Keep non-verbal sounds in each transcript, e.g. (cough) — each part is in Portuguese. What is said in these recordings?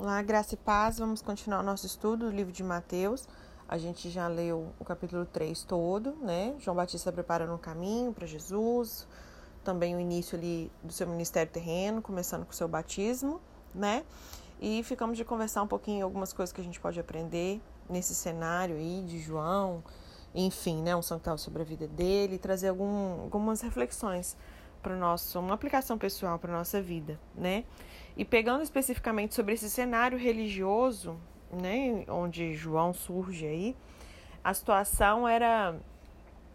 Olá, graça e paz. Vamos continuar o nosso estudo do livro de Mateus. A gente já leu o capítulo 3 todo, né? João Batista preparando o caminho para Jesus, também o início ali do seu ministério terreno, começando com o seu batismo, né? E ficamos de conversar um pouquinho algumas coisas que a gente pode aprender nesse cenário aí de João, enfim, né? Um santal sobre a vida dele, trazer algum, algumas reflexões para nosso, uma aplicação pessoal para nossa vida, né? E pegando especificamente sobre esse cenário religioso, né, onde João surge aí, a situação era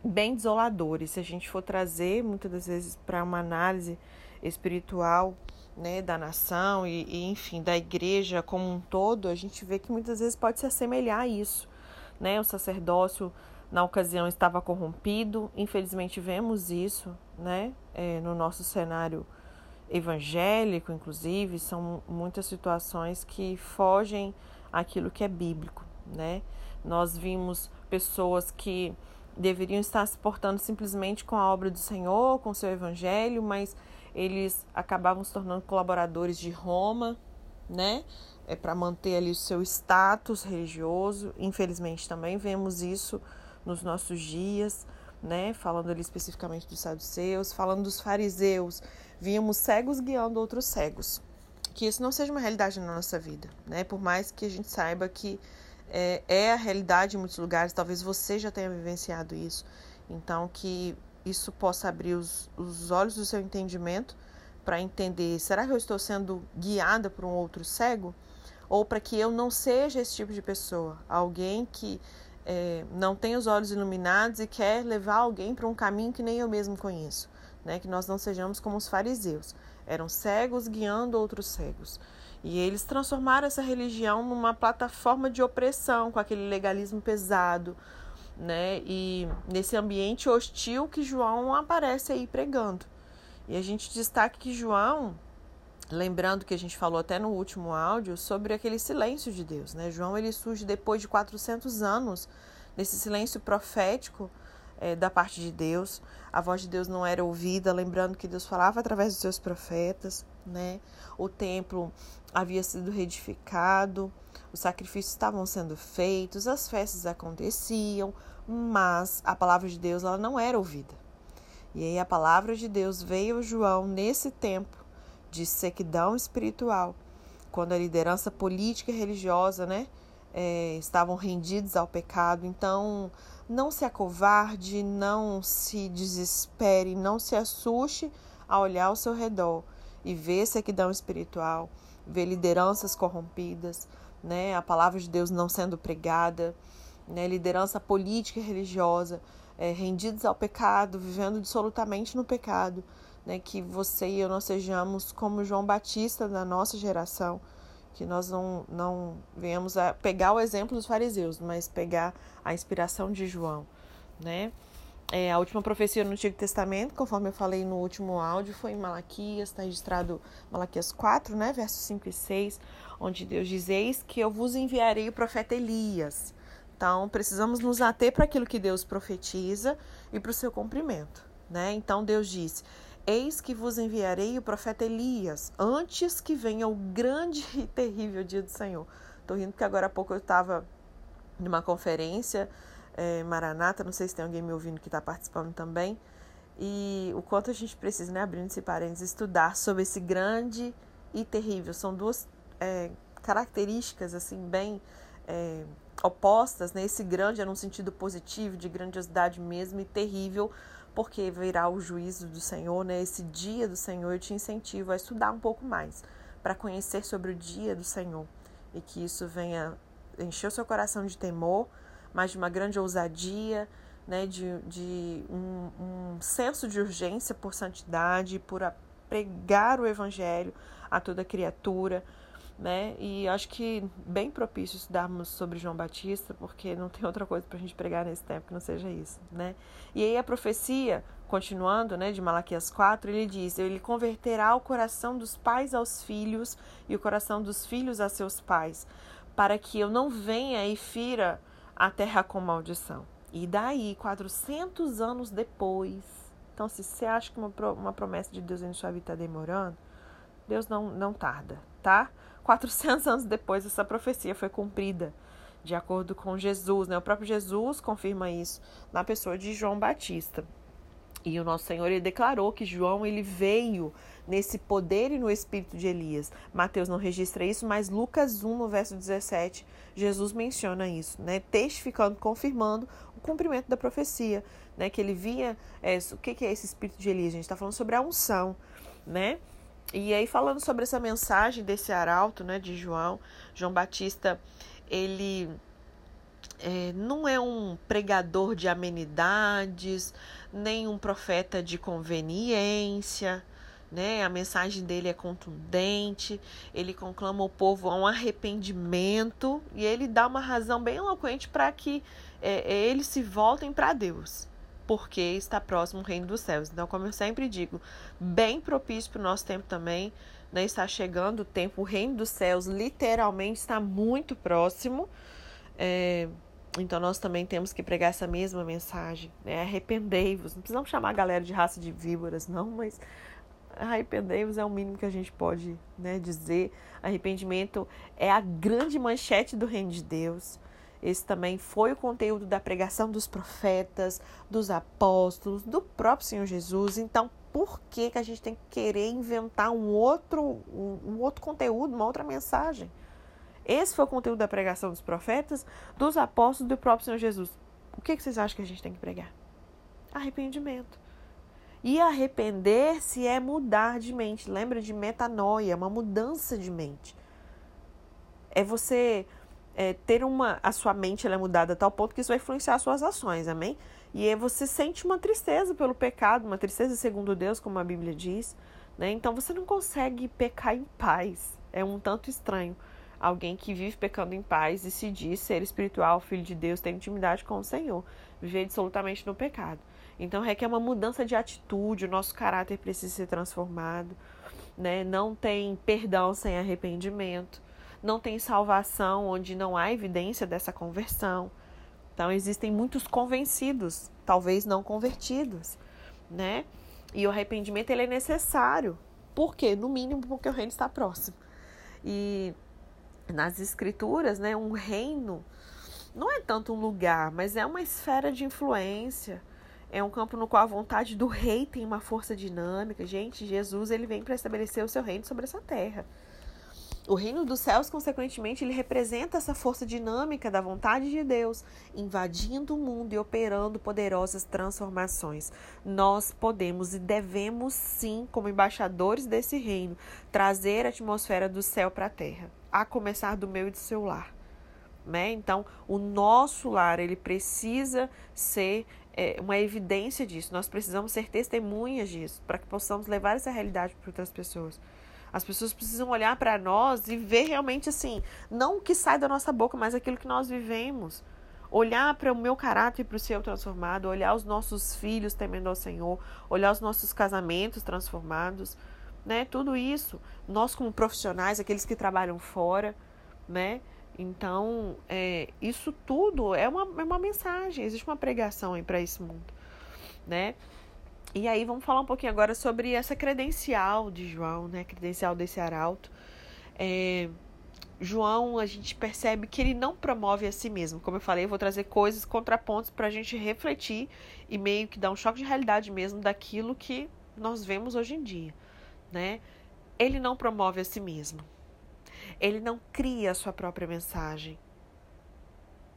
bem desoladora. E se a gente for trazer muitas das vezes para uma análise espiritual, né, da nação e, e, enfim, da igreja como um todo, a gente vê que muitas vezes pode se assemelhar a isso, né? O sacerdócio na ocasião estava corrompido, infelizmente vemos isso, né, é, no nosso cenário evangélico, inclusive, são muitas situações que fogem aquilo que é bíblico, né? Nós vimos pessoas que deveriam estar se portando simplesmente com a obra do Senhor, com o seu evangelho, mas eles acabavam se tornando colaboradores de Roma, né? É para manter ali o seu status religioso. Infelizmente também vemos isso nos nossos dias né? Falando ali especificamente dos saduceus, falando dos fariseus, víamos cegos guiando outros cegos. Que isso não seja uma realidade na nossa vida, né? Por mais que a gente saiba que é, é a realidade em muitos lugares, talvez você já tenha vivenciado isso. Então, que isso possa abrir os, os olhos do seu entendimento para entender: será que eu estou sendo guiada por um outro cego? Ou para que eu não seja esse tipo de pessoa, alguém que é, não tem os olhos iluminados e quer levar alguém para um caminho que nem eu mesmo conheço. Né? Que nós não sejamos como os fariseus. Eram cegos guiando outros cegos. E eles transformaram essa religião numa plataforma de opressão, com aquele legalismo pesado, né? E nesse ambiente hostil que João aparece aí pregando. E a gente destaca que João, lembrando que a gente falou até no último áudio sobre aquele silêncio de Deus, né? João ele surge depois de 400 anos nesse silêncio profético é, da parte de Deus. A voz de Deus não era ouvida, lembrando que Deus falava através dos seus profetas, né? O templo havia sido reedificado, os sacrifícios estavam sendo feitos, as festas aconteciam, mas a palavra de Deus ela não era ouvida. E aí a palavra de Deus veio a João nesse tempo de sequidão espiritual, quando a liderança política e religiosa, né, é, estavam rendidos ao pecado. Então, não se acovarde, não se desespere, não se assuste a olhar ao seu redor e ver sequidão espiritual, ver lideranças corrompidas, né, a palavra de Deus não sendo pregada, né, liderança política e religiosa, é, rendidos ao pecado, vivendo absolutamente no pecado né, que você e eu não sejamos como João Batista da nossa geração, que nós não, não venhamos a pegar o exemplo dos fariseus, mas pegar a inspiração de João, né? É, a última profecia no Antigo Testamento, conforme eu falei no último áudio, foi em Malaquias, está registrado Malaquias 4, né, versos 5 e 6, onde Deus diz: Eis que eu vos enviarei o profeta Elias. Então, precisamos nos ater para aquilo que Deus profetiza e para o seu cumprimento. Né? Então, Deus disse: Eis que vos enviarei o profeta Elias, antes que venha o grande (laughs) e terrível dia do Senhor. Estou rindo porque agora há pouco eu estava numa conferência, é, Maranata, não sei se tem alguém me ouvindo que está participando também, e o quanto a gente precisa, né, abrindo esse parênteses, estudar sobre esse grande e terrível. São duas é, características, assim, bem é, opostas, né? Esse grande é num sentido positivo, de grandiosidade mesmo, e terrível porque virá o juízo do Senhor, né? Esse dia do Senhor, eu te incentivo a estudar um pouco mais para conhecer sobre o dia do Senhor e que isso venha encher o seu coração de temor, mas de uma grande ousadia, né? De, de um, um senso de urgência por santidade, por pregar o Evangelho a toda criatura né? E acho que bem propício estudarmos sobre João Batista, porque não tem outra coisa para a gente pregar nesse tempo que não seja isso, né? E aí a profecia, continuando, né, de Malaquias 4, ele diz: Ele converterá o coração dos pais aos filhos e o coração dos filhos a seus pais, para que eu não venha e fira a terra com maldição. E daí, 400 anos depois, então se você acha que uma, promessa de Deus em sua vida está demorando, Deus não, não tarda, tá? 400 anos depois essa profecia foi cumprida, de acordo com Jesus, né? O próprio Jesus confirma isso na pessoa de João Batista. E o nosso Senhor ele declarou que João ele veio nesse poder e no espírito de Elias. Mateus não registra isso, mas Lucas 1, no verso 17, Jesus menciona isso, né? Testificando, confirmando o cumprimento da profecia, né? Que ele via. É, o que é esse espírito de Elias? A gente está falando sobre a unção, né? E aí, falando sobre essa mensagem desse arauto, né, de João, João Batista, ele é, não é um pregador de amenidades, nem um profeta de conveniência, né? A mensagem dele é contundente, ele conclama o povo a um arrependimento e ele dá uma razão bem eloquente para que é, eles se voltem para Deus, porque está próximo o reino dos céus. Então, como eu sempre digo, bem propício para o nosso tempo também, né? Está chegando o tempo, o reino dos céus literalmente está muito próximo. É, então nós também temos que pregar essa mesma mensagem, né? Arrependei-vos. Não precisamos chamar a galera de raça de víboras, não, mas arrependei-vos é o mínimo que a gente pode né, dizer. Arrependimento é a grande manchete do reino de Deus. Esse também foi o conteúdo da pregação dos profetas, dos apóstolos, do próprio Senhor Jesus. Então, por que, que a gente tem que querer inventar um outro, um, um outro conteúdo, uma outra mensagem? Esse foi o conteúdo da pregação dos profetas, dos apóstolos e do próprio Senhor Jesus. O que, que vocês acham que a gente tem que pregar? Arrependimento. E arrepender-se é mudar de mente. Lembra de metanoia, uma mudança de mente. É você é, ter uma. A sua mente é mudada a tal ponto que isso vai influenciar as suas ações, amém? E aí você sente uma tristeza pelo pecado, uma tristeza segundo Deus, como a Bíblia diz. Né? Então você não consegue pecar em paz. É um tanto estranho alguém que vive pecando em paz e se diz ser espiritual, filho de Deus, tem intimidade com o Senhor, viver absolutamente no pecado. Então requer uma mudança de atitude, o nosso caráter precisa ser transformado, né? Não tem perdão sem arrependimento, não tem salvação onde não há evidência dessa conversão. Então existem muitos convencidos, talvez não convertidos, né? E o arrependimento ele é necessário. Por quê? No mínimo porque o reino está próximo. E nas escrituras, né, um reino não é tanto um lugar, mas é uma esfera de influência. É um campo no qual a vontade do rei tem uma força dinâmica. Gente, Jesus ele vem para estabelecer o seu reino sobre essa terra. O reino dos céus, consequentemente, ele representa essa força dinâmica da vontade de Deus, invadindo o mundo e operando poderosas transformações. Nós podemos e devemos, sim, como embaixadores desse reino, trazer a atmosfera do céu para a terra a começar do meu e do seu lar. Né? Então, o nosso lar ele precisa ser é, uma evidência disso. Nós precisamos ser testemunhas disso para que possamos levar essa realidade para outras pessoas. As pessoas precisam olhar para nós e ver realmente assim, não o que sai da nossa boca, mas aquilo que nós vivemos. Olhar para o meu caráter e para o seu transformado, olhar os nossos filhos temendo ao Senhor, olhar os nossos casamentos transformados, né? Tudo isso, nós como profissionais, aqueles que trabalham fora, né? Então, é, isso tudo é uma, é uma mensagem, existe uma pregação aí para esse mundo, né? E aí vamos falar um pouquinho agora sobre essa credencial de João, né? Credencial desse arauto. É, João, a gente percebe que ele não promove a si mesmo. Como eu falei, eu vou trazer coisas, contrapontos para a gente refletir e meio que dar um choque de realidade mesmo daquilo que nós vemos hoje em dia né? Ele não promove a si mesmo. Ele não cria a sua própria mensagem.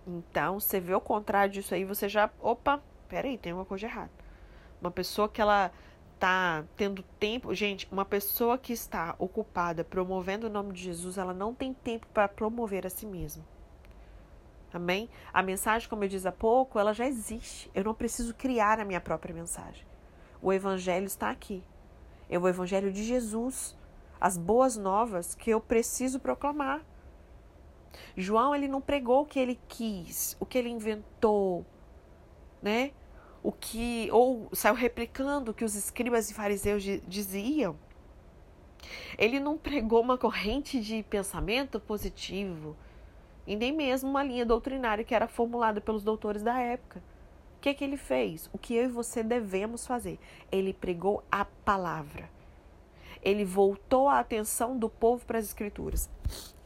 Então, você vê o contrário disso aí, você já, opa, peraí, tem uma coisa errada. Uma pessoa que ela tá tendo tempo, gente, uma pessoa que está ocupada promovendo o nome de Jesus, ela não tem tempo para promover a si mesma. Amém? A mensagem, como eu disse há pouco, ela já existe. Eu não preciso criar a minha própria mensagem. O evangelho está aqui. É o Evangelho de Jesus, as boas novas que eu preciso proclamar. João ele não pregou o que ele quis, o que ele inventou, né? O que ou saiu replicando o que os escribas e fariseus diziam. Ele não pregou uma corrente de pensamento positivo e nem mesmo uma linha doutrinária que era formulada pelos doutores da época que, que ele fez? O que eu e você devemos fazer? Ele pregou a palavra. Ele voltou a atenção do povo para as escrituras.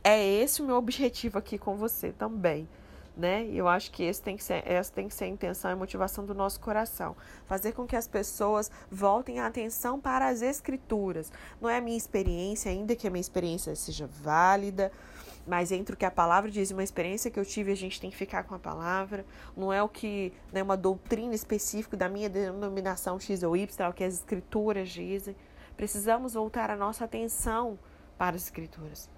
é esse o meu objetivo aqui com você também. Né? E eu acho que esse tem que ser, essa tem que ser a intenção e motivação do nosso coração. Fazer com que as pessoas voltem a atenção para as escrituras. Não é a minha experiência, ainda que a minha experiência seja válida, mas entre o que a palavra diz e uma experiência que eu tive, a gente tem que ficar com a palavra. Não é o que, né, uma doutrina específica da minha denominação X ou Y, é o que as escrituras dizem. Precisamos voltar a nossa atenção para as escrituras.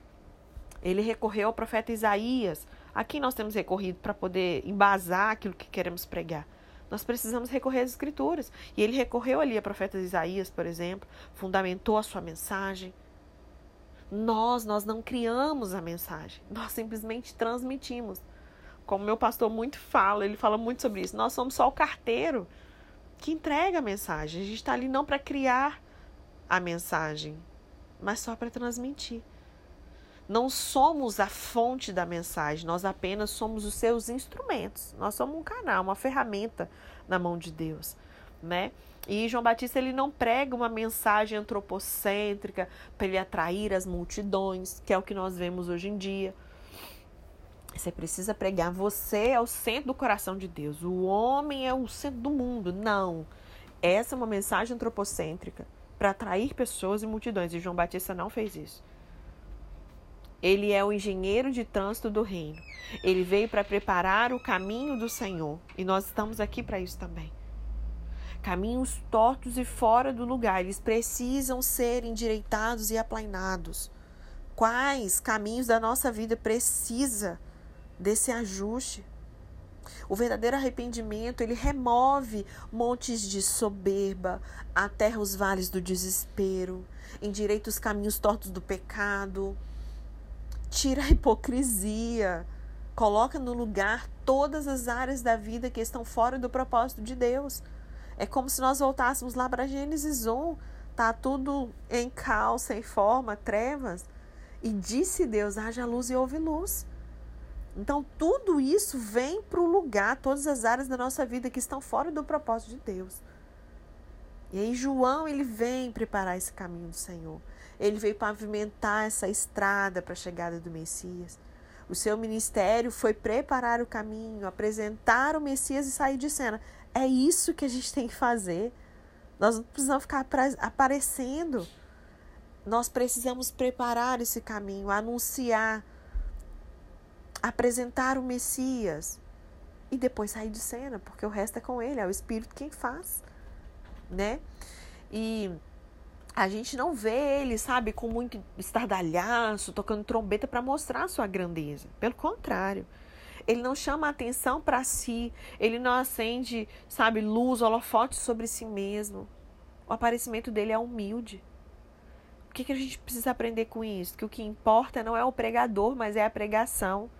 Ele recorreu ao profeta Isaías. Aqui nós temos recorrido para poder embasar aquilo que queremos pregar. Nós precisamos recorrer às escrituras. E ele recorreu ali a profeta Isaías, por exemplo, fundamentou a sua mensagem. Nós, nós não criamos a mensagem, nós simplesmente transmitimos. Como meu pastor muito fala, ele fala muito sobre isso. Nós somos só o carteiro que entrega a mensagem. A gente está ali não para criar a mensagem, mas só para transmitir. Não somos a fonte da mensagem, nós apenas somos os seus instrumentos. Nós somos um canal, uma ferramenta na mão de Deus, né? E João Batista ele não prega uma mensagem antropocêntrica para ele atrair as multidões, que é o que nós vemos hoje em dia. Você precisa pregar você é o centro do coração de Deus. O homem é o centro do mundo. Não. Essa é uma mensagem antropocêntrica para atrair pessoas e multidões. E João Batista não fez isso. Ele é o engenheiro de trânsito do reino. Ele veio para preparar o caminho do Senhor. E nós estamos aqui para isso também caminhos tortos e fora do lugar, eles precisam ser endireitados e aplainados. Quais caminhos da nossa vida precisa desse ajuste? O verdadeiro arrependimento, ele remove montes de soberba, aterra os vales do desespero, endireita os caminhos tortos do pecado, tira a hipocrisia, coloca no lugar todas as áreas da vida que estão fora do propósito de Deus. É como se nós voltássemos lá para Gênesis 1, tá tudo em caos, sem forma, trevas, e disse Deus: haja luz e houve luz. Então, tudo isso vem para o lugar, todas as áreas da nossa vida que estão fora do propósito de Deus. E aí, João, ele vem preparar esse caminho do Senhor. Ele veio pavimentar essa estrada para a chegada do Messias. O seu ministério foi preparar o caminho, apresentar o Messias e sair de cena. É isso que a gente tem que fazer. Nós não precisamos ficar aparecendo. Nós precisamos preparar esse caminho, anunciar, apresentar o Messias e depois sair de cena, porque o resto é com ele, é o Espírito quem faz, né? E a gente não vê ele, sabe, com muito estardalhaço, tocando trombeta para mostrar a sua grandeza. Pelo contrário, ele não chama atenção para si, ele não acende, sabe, luz, holofote sobre si mesmo. O aparecimento dele é humilde. O que, que a gente precisa aprender com isso? Que o que importa não é o pregador, mas é a pregação.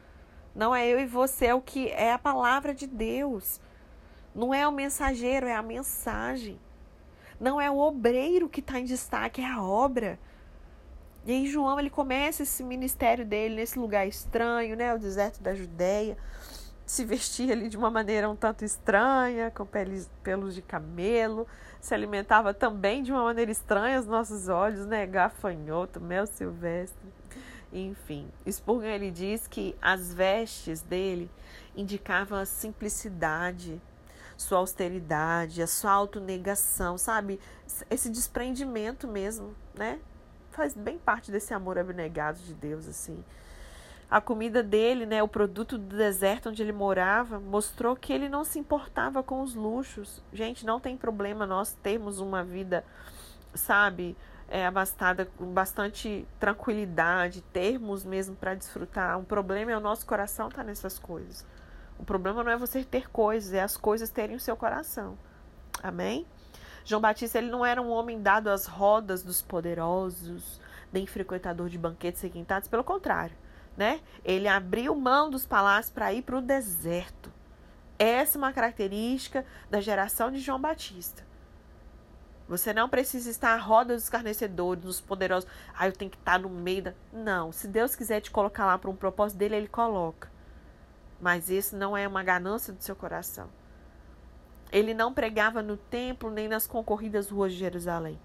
Não é eu e você, é o que é a palavra de Deus. Não é o mensageiro, é a mensagem. Não é o obreiro que está em destaque, é a obra. E aí João ele começa esse ministério dele nesse lugar estranho, né, o deserto da Judéia, se vestia ali de uma maneira um tanto estranha, com peles, pelos de camelo, se alimentava também de uma maneira estranha aos nossos olhos, né, gafanhoto, mel silvestre. Enfim, Spurgeon ele diz que as vestes dele indicavam a simplicidade, sua austeridade, a sua autonegação, sabe? Esse desprendimento mesmo, né? faz bem parte desse amor abnegado de Deus, assim. A comida dele, né, o produto do deserto onde ele morava, mostrou que ele não se importava com os luxos. Gente, não tem problema nós termos uma vida, sabe, é, abastada com bastante tranquilidade, termos mesmo para desfrutar. O problema é o nosso coração estar tá nessas coisas. O problema não é você ter coisas, é as coisas terem o seu coração. Amém? João Batista ele não era um homem dado às rodas dos poderosos, nem frequentador de banquetes requintados, pelo contrário, né? Ele abriu mão dos palácios para ir para o deserto. Essa é uma característica da geração de João Batista. Você não precisa estar à roda dos escarnecedores, dos poderosos. Ah, eu tenho que estar no meio da. Não. Se Deus quiser te colocar lá para um propósito dele, ele coloca. Mas isso não é uma ganância do seu coração. Ele não pregava no templo nem nas concorridas ruas de Jerusalém.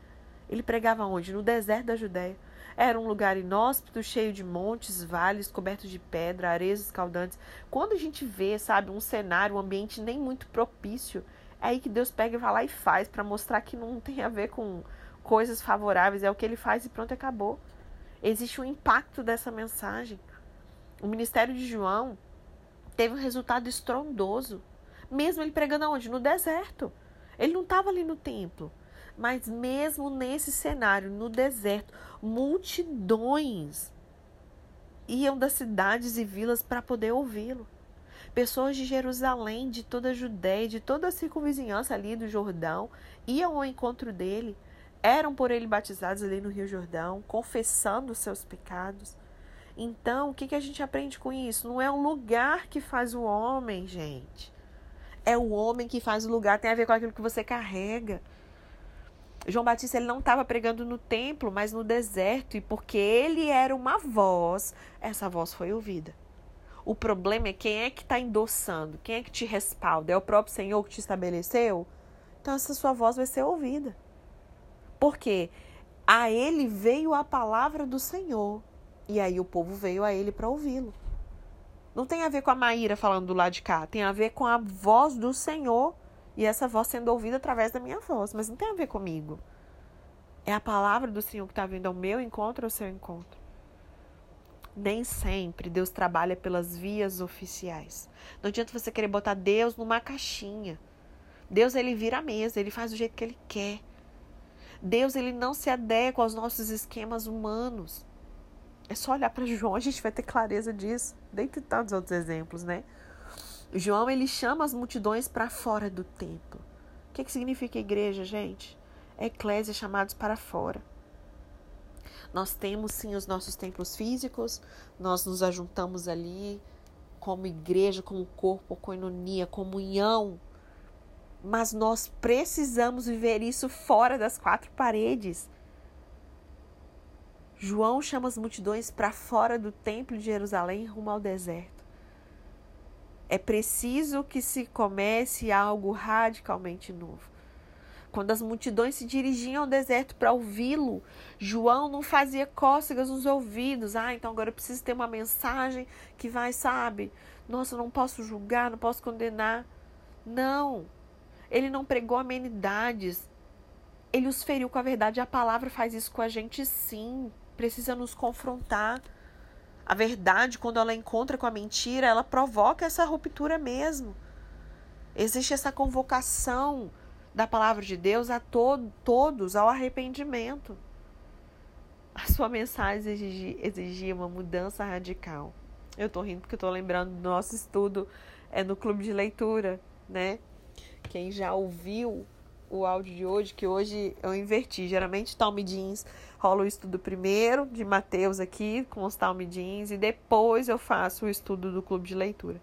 Ele pregava onde? No deserto da Judéia. Era um lugar inóspito, cheio de montes, vales, cobertos de pedra, areias escaldantes. Quando a gente vê, sabe, um cenário, um ambiente nem muito propício, é aí que Deus pega e vai lá e faz para mostrar que não tem a ver com coisas favoráveis, é o que ele faz e pronto, acabou. Existe um impacto dessa mensagem. O ministério de João teve um resultado estrondoso, mesmo ele pregando aonde? No deserto. Ele não estava ali no templo. Mas mesmo nesse cenário, no deserto, multidões iam das cidades e vilas para poder ouvi-lo. Pessoas de Jerusalém, de toda a Judéia, de toda a circunvizinhança ali do Jordão, iam ao encontro dele, eram por ele batizados ali no Rio Jordão, confessando os seus pecados. Então, o que, que a gente aprende com isso? Não é um lugar que faz o homem, gente. É o homem que faz o lugar, tem a ver com aquilo que você carrega. João Batista ele não estava pregando no templo, mas no deserto, e porque ele era uma voz, essa voz foi ouvida. O problema é quem é que está endossando, quem é que te respalda? É o próprio Senhor que te estabeleceu? Então essa sua voz vai ser ouvida. Porque a ele veio a palavra do Senhor, e aí o povo veio a ele para ouvi-lo. Não tem a ver com a Maíra falando do lado de cá, tem a ver com a voz do Senhor e essa voz sendo ouvida através da minha voz, mas não tem a ver comigo. É a palavra do Senhor que está vindo ao meu encontro ou ao seu encontro. Nem sempre Deus trabalha pelas vias oficiais. Não adianta você querer botar Deus numa caixinha. Deus ele vira a mesa, ele faz do jeito que ele quer. Deus ele não se adequa aos nossos esquemas humanos. É só olhar para João, a gente vai ter clareza disso, dentre tantos outros exemplos, né? João ele chama as multidões para fora do templo. O que, que significa igreja, gente? Eclésia chamados para fora. Nós temos sim os nossos templos físicos, nós nos ajuntamos ali como igreja, como corpo, coinonia, comunhão. Mas nós precisamos viver isso fora das quatro paredes. João chama as multidões para fora do templo de Jerusalém rumo ao deserto. É preciso que se comece algo radicalmente novo. Quando as multidões se dirigiam ao deserto para ouvi-lo, João não fazia cócegas nos ouvidos. Ah, então agora eu preciso ter uma mensagem que vai, sabe? Nossa, eu não posso julgar, não posso condenar. Não. Ele não pregou amenidades. Ele os feriu com a verdade. A palavra faz isso com a gente, sim. Precisa nos confrontar. A verdade, quando ela encontra com a mentira, ela provoca essa ruptura mesmo. Existe essa convocação da palavra de Deus a to todos ao arrependimento. A sua mensagem exigia, exigia uma mudança radical. Eu tô rindo porque eu tô lembrando do nosso estudo é, no clube de leitura, né? Quem já ouviu o áudio de hoje, que hoje eu inverti. Geralmente, Talmidins rola o estudo primeiro de Mateus aqui, com os Talmidins, e depois eu faço o estudo do clube de leitura.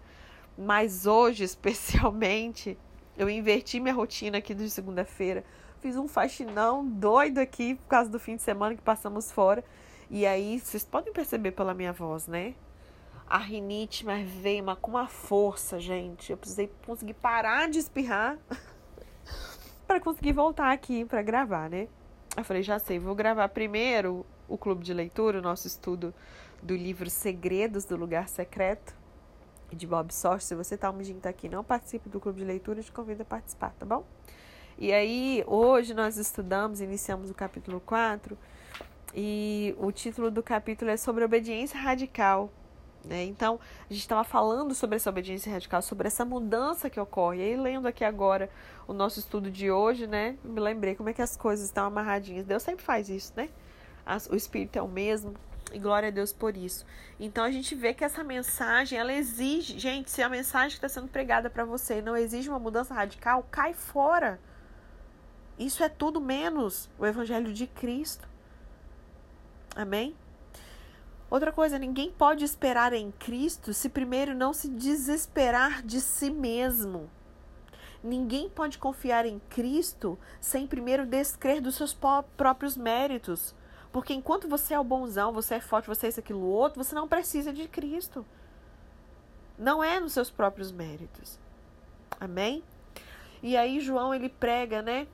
Mas hoje, (laughs) especialmente, eu inverti minha rotina aqui de segunda-feira. Fiz um faxinão doido aqui por causa do fim de semana que passamos fora. E aí, vocês podem perceber pela minha voz, né? A rinite mas veio uma, com uma força, gente. Eu precisei conseguir parar de espirrar. (laughs) para conseguir voltar aqui para gravar, né? Eu falei, já sei, vou gravar primeiro o clube de leitura, o nosso estudo do livro Segredos do Lugar Secreto, de Bob Sorge. Se você tá um tá aqui não participe do clube de leitura, eu te convido a participar, tá bom? E aí, hoje nós estudamos, iniciamos o capítulo 4, e o título do capítulo é sobre obediência radical. Né? Então, a gente estava falando sobre essa obediência radical, sobre essa mudança que ocorre. E aí, lendo aqui agora o nosso estudo de hoje, né? Me lembrei como é que as coisas estão amarradinhas. Deus sempre faz isso, né? As, o Espírito é o mesmo. E glória a Deus por isso. Então a gente vê que essa mensagem, ela exige, gente, se a mensagem que está sendo pregada para você não exige uma mudança radical, cai fora. Isso é tudo menos o Evangelho de Cristo. Amém? Outra coisa, ninguém pode esperar em Cristo se primeiro não se desesperar de si mesmo. Ninguém pode confiar em Cristo sem primeiro descrer dos seus próprios méritos. Porque enquanto você é o bonzão, você é forte, você é isso, aquilo, outro, você não precisa de Cristo. Não é nos seus próprios méritos. Amém? E aí João ele prega, né?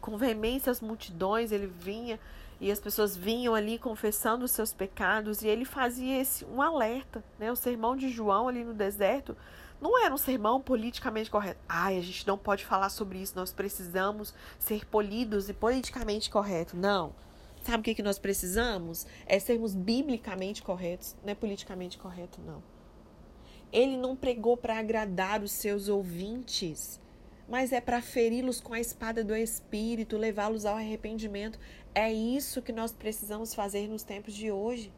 Com veemência as multidões, ele vinha e as pessoas vinham ali confessando os seus pecados e ele fazia esse um alerta, né? O sermão de João ali no deserto não era um sermão politicamente correto. Ai, a gente não pode falar sobre isso, nós precisamos ser polidos e politicamente corretos. Não. Sabe o que, que nós precisamos? É sermos biblicamente corretos, não é politicamente correto, não. Ele não pregou para agradar os seus ouvintes, mas é para feri-los com a espada do Espírito, levá-los ao arrependimento. É isso que nós precisamos fazer nos tempos de hoje.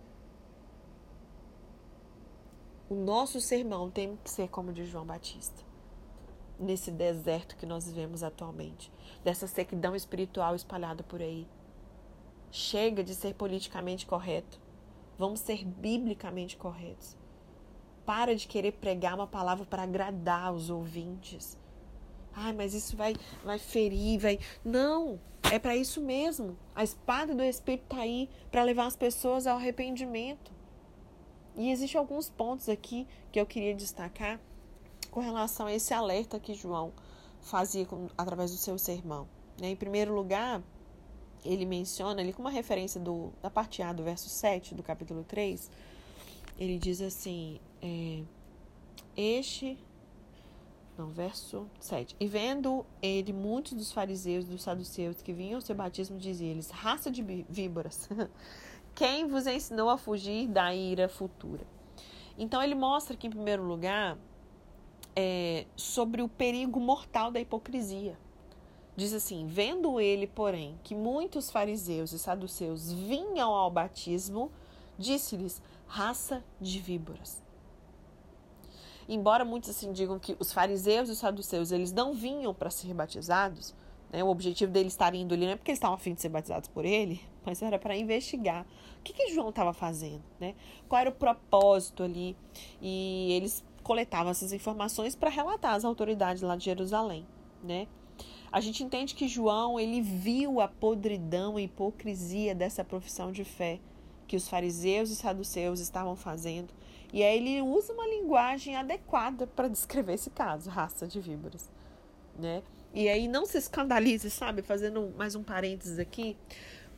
O nosso sermão tem que ser como de João Batista, nesse deserto que nós vivemos atualmente, dessa sequidão espiritual espalhada por aí. Chega de ser politicamente correto. Vamos ser biblicamente corretos. Para de querer pregar uma palavra para agradar os ouvintes. Ai, mas isso vai, vai ferir, vai. Não, é para isso mesmo. A espada do Espírito está aí para levar as pessoas ao arrependimento. E existem alguns pontos aqui que eu queria destacar com relação a esse alerta que João fazia com, através do seu sermão. Né? Em primeiro lugar, ele menciona ali com uma referência do, da parte A do verso 7 do capítulo 3, ele diz assim: é, Este não, verso 7. E vendo ele muitos dos fariseus e dos saduceus que vinham ao seu batismo, dizia-lhes: Raça de víboras, (laughs) quem vos ensinou a fugir da ira futura? Então, ele mostra aqui, em primeiro lugar, é, sobre o perigo mortal da hipocrisia. Diz assim: Vendo ele, porém, que muitos fariseus e saduceus vinham ao batismo, disse-lhes: Raça de víboras embora muitos assim digam que os fariseus e os saduceus eles não vinham para ser batizados, né? O objetivo deles estarem indo ali não é porque eles estavam afim de ser batizados por ele, mas era para investigar o que, que João estava fazendo, né? Qual era o propósito ali? E eles coletavam essas informações para relatar às autoridades lá de Jerusalém, né? A gente entende que João ele viu a podridão e hipocrisia dessa profissão de fé que os fariseus e saduceus estavam fazendo e aí ele usa uma linguagem adequada para descrever esse caso, raça de víboras, né? E aí não se escandalize, sabe? Fazendo mais um parênteses aqui,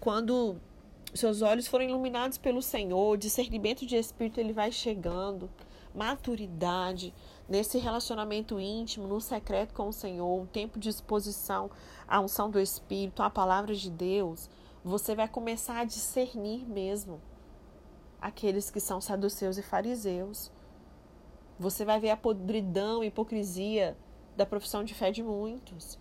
quando seus olhos forem iluminados pelo Senhor, discernimento de espírito ele vai chegando, maturidade nesse relacionamento íntimo, no secreto com o Senhor, um tempo de exposição à unção do Espírito, à palavra de Deus, você vai começar a discernir mesmo aqueles que são saduceus e fariseus. Você vai ver a podridão e hipocrisia da profissão de fé de muitos.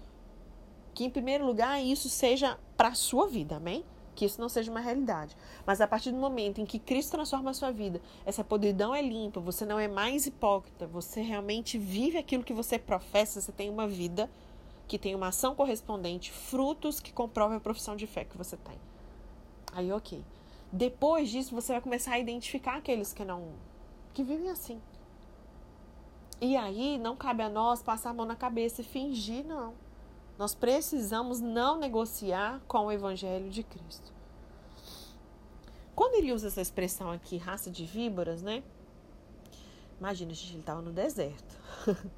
Que, em primeiro lugar, isso seja para a sua vida, amém? Que isso não seja uma realidade. Mas a partir do momento em que Cristo transforma a sua vida, essa podridão é limpa, você não é mais hipócrita, você realmente vive aquilo que você professa, você tem uma vida que tem uma ação correspondente, frutos que comprovam a profissão de fé que você tem. Aí, ok. Depois disso, você vai começar a identificar aqueles que não. que vivem assim. E aí, não cabe a nós passar a mão na cabeça e fingir, não. Nós precisamos não negociar com o Evangelho de Cristo. Quando ele usa essa expressão aqui, raça de víboras, né? Imagina, gente, ele estava no deserto. (laughs)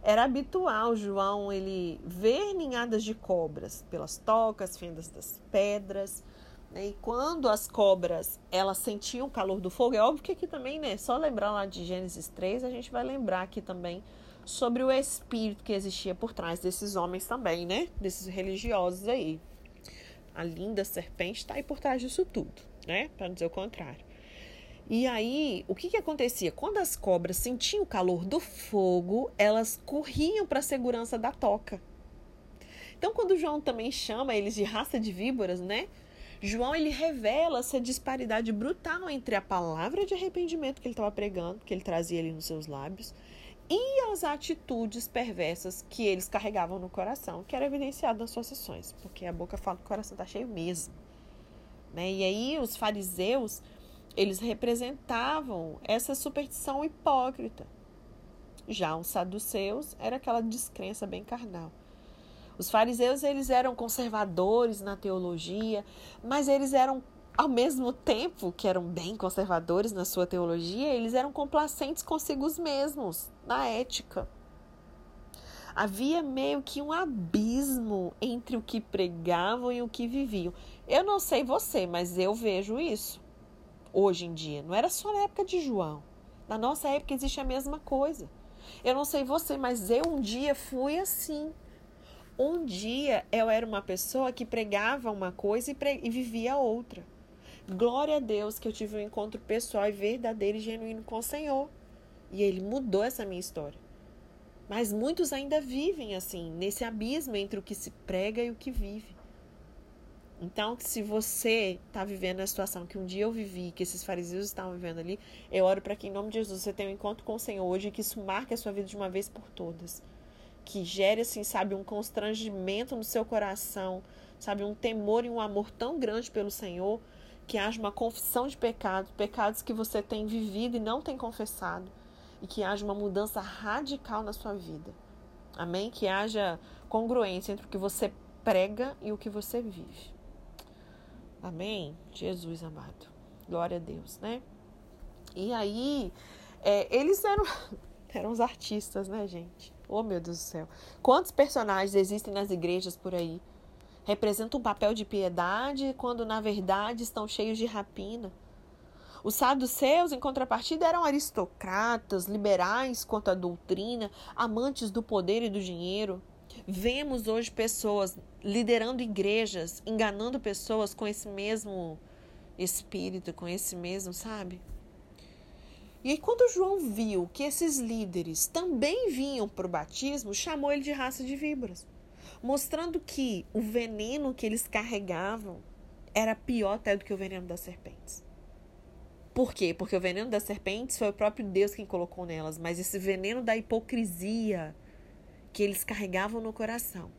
Era habitual João ele ver ninhadas de cobras pelas tocas, fendas das pedras. Né? E quando as cobras elas sentiam o calor do fogo, é óbvio que aqui também, né? Só lembrar lá de Gênesis 3, a gente vai lembrar aqui também sobre o espírito que existia por trás desses homens também, né? Desses religiosos aí. A linda serpente está aí por trás disso tudo, né? Para dizer o contrário. E aí, o que, que acontecia? Quando as cobras sentiam o calor do fogo, elas corriam para a segurança da toca. Então, quando João também chama eles de raça de víboras, né? João ele revela essa disparidade brutal entre a palavra de arrependimento que ele estava pregando, que ele trazia ali nos seus lábios, e as atitudes perversas que eles carregavam no coração, que era evidenciado nas suas sessões, porque a boca fala que o coração está cheio mesmo. Né? E aí os fariseus, eles representavam essa superstição hipócrita. Já os saduceus era aquela descrença bem carnal. Os fariseus eles eram conservadores na teologia, mas eles eram ao mesmo tempo que eram bem conservadores na sua teologia, eles eram complacentes consigo mesmos na ética. Havia meio que um abismo entre o que pregavam e o que viviam. Eu não sei você, mas eu vejo isso hoje em dia. Não era só na época de João. Na nossa época existe a mesma coisa. Eu não sei você, mas eu um dia fui assim. Um dia eu era uma pessoa que pregava uma coisa e, pre... e vivia outra. Glória a Deus que eu tive um encontro pessoal e verdadeiro e genuíno com o Senhor. E Ele mudou essa minha história. Mas muitos ainda vivem assim, nesse abismo entre o que se prega e o que vive. Então, se você está vivendo a situação que um dia eu vivi, que esses fariseus estavam vivendo ali, eu oro para que em nome de Jesus você tenha um encontro com o Senhor hoje e que isso marque a sua vida de uma vez por todas. Que gere, assim, sabe, um constrangimento no seu coração, sabe, um temor e um amor tão grande pelo Senhor, que haja uma confissão de pecados, pecados que você tem vivido e não tem confessado, e que haja uma mudança radical na sua vida. Amém? Que haja congruência entre o que você prega e o que você vive. Amém? Jesus amado. Glória a Deus, né? E aí, é, eles eram, (laughs) eram os artistas, né, gente? Oh, meu Deus do céu. Quantos personagens existem nas igrejas por aí? Representam um papel de piedade quando, na verdade, estão cheios de rapina. Os saduceus, em contrapartida, eram aristocratas, liberais quanto à doutrina, amantes do poder e do dinheiro. Vemos hoje pessoas liderando igrejas, enganando pessoas com esse mesmo espírito, com esse mesmo, sabe? E aí, quando João viu que esses líderes também vinham para o batismo, chamou ele de raça de víboras, mostrando que o veneno que eles carregavam era pior até do que o veneno das serpentes. Por quê? Porque o veneno das serpentes foi o próprio Deus quem colocou nelas, mas esse veneno da hipocrisia, que eles carregavam no coração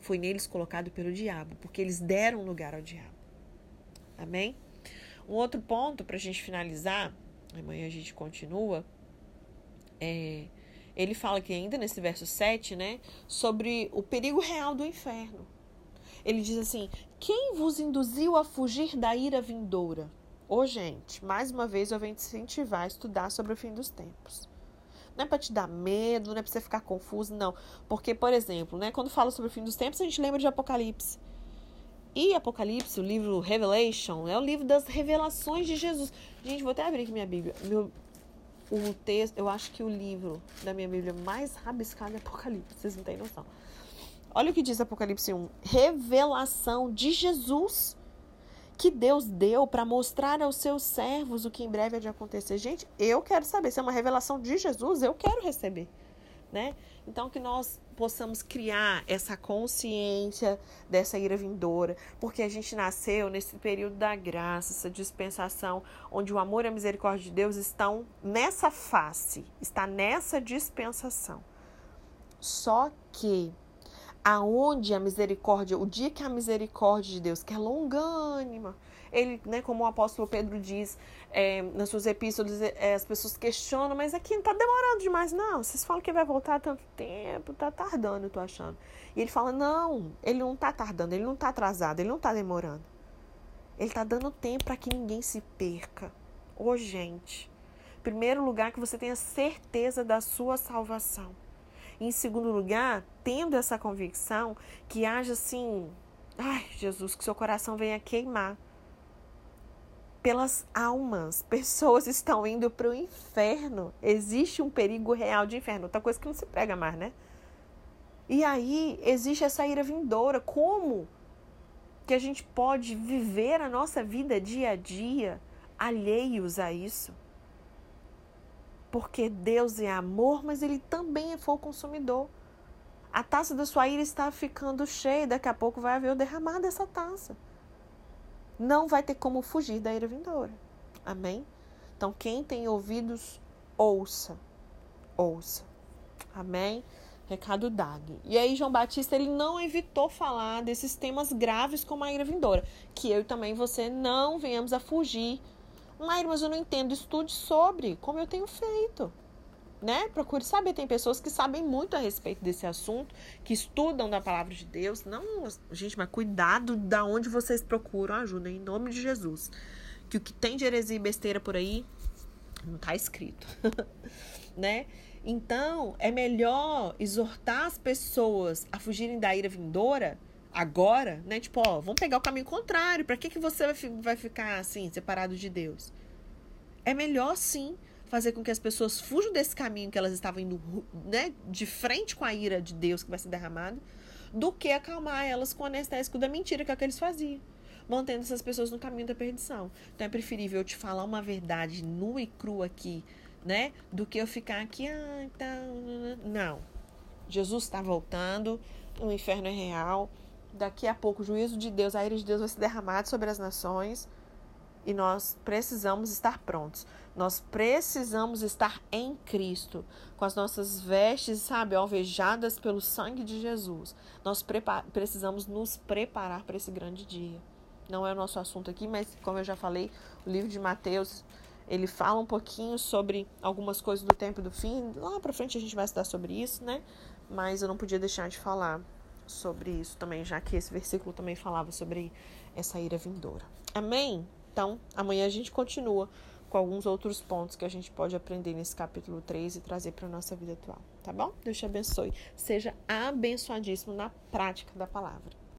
foi neles colocado pelo diabo, porque eles deram lugar ao diabo. Amém? Um outro ponto para a gente finalizar, amanhã a gente continua, é, ele fala aqui ainda nesse verso 7, né, sobre o perigo real do inferno. Ele diz assim: Quem vos induziu a fugir da ira vindoura? Ô, oh, gente, mais uma vez eu venho te incentivar a estudar sobre o fim dos tempos. Não é para te dar medo, não é para você ficar confuso, não. Porque, por exemplo, né, quando fala sobre o fim dos tempos, a gente lembra de Apocalipse. E Apocalipse, o livro Revelation, é o livro das revelações de Jesus. Gente, vou até abrir aqui minha Bíblia. Meu, o texto, eu acho que o livro da minha Bíblia mais rabiscado é Apocalipse, vocês não têm noção. Olha o que diz Apocalipse 1: revelação de Jesus que Deus deu para mostrar aos seus servos o que em breve há de acontecer. Gente, eu quero saber se é uma revelação de Jesus, eu quero receber, né? Então que nós possamos criar essa consciência dessa ira vindoura, porque a gente nasceu nesse período da graça, essa dispensação onde o amor e a misericórdia de Deus estão nessa face, está nessa dispensação. Só que aonde a misericórdia, o dia que a misericórdia de Deus, que é longânima, ele, né, como o apóstolo Pedro diz é, nas suas epístolas, é, as pessoas questionam, mas aqui não está demorando demais, não. Vocês falam que vai voltar tanto tempo, está tardando, eu tô achando. E ele fala, não, ele não está tardando, ele não está atrasado, ele não está demorando. Ele está dando tempo para que ninguém se perca. Ô, oh, gente, primeiro lugar que você tenha certeza da sua salvação. Em segundo lugar, tendo essa convicção, que haja assim, ai, Jesus, que seu coração venha queimar pelas almas. Pessoas estão indo para o inferno. Existe um perigo real de inferno. Outra coisa que não se prega mais, né? E aí existe essa ira vindoura. Como que a gente pode viver a nossa vida dia a dia alheios a isso? porque Deus é amor, mas ele também é fogo consumidor. A taça da sua ira está ficando cheia, daqui a pouco vai haver o derramar dessa taça. Não vai ter como fugir da ira vindoura. Amém? Então, quem tem ouvidos, ouça. Ouça. Amém? Recado dado. E aí, João Batista, ele não evitou falar desses temas graves como a ira vindoura. Que eu e também você não venhamos a fugir Maíra, mas eu não entendo. Estude sobre, como eu tenho feito. Né? Procure saber. Tem pessoas que sabem muito a respeito desse assunto, que estudam da palavra de Deus. Não, gente, mas cuidado da onde vocês procuram ajuda, em nome de Jesus. Que o que tem de heresia e besteira por aí Não está escrito, (laughs) né? Então, é melhor exortar as pessoas a fugirem da ira vindoura agora, né? Tipo, ó, vamos pegar o caminho contrário. Para que, que você vai, vai ficar assim, separado de Deus? É melhor sim fazer com que as pessoas fujam desse caminho que elas estavam indo, né, de frente com a ira de Deus que vai ser derramado, do que acalmar elas com o anestésico da mentira que é o que eles faziam, mantendo essas pessoas no caminho da perdição. Então é preferível eu te falar uma verdade nua e crua aqui, né, do que eu ficar aqui, ah, então, não. Jesus está voltando, o inferno é real. Daqui a pouco o juízo de Deus, a ira de Deus vai ser derramado sobre as nações e nós precisamos estar prontos. Nós precisamos estar em Cristo, com as nossas vestes, sabe, alvejadas pelo sangue de Jesus. Nós precisamos nos preparar para esse grande dia. Não é o nosso assunto aqui, mas como eu já falei, o livro de Mateus, ele fala um pouquinho sobre algumas coisas do tempo do fim. Lá para frente a gente vai estudar sobre isso, né? Mas eu não podia deixar de falar sobre isso também, já que esse versículo também falava sobre essa ira vindoura. Amém? Então, amanhã a gente continua com alguns outros pontos que a gente pode aprender nesse capítulo 3 e trazer para a nossa vida atual, tá bom? Deus te abençoe. Seja abençoadíssimo na prática da palavra.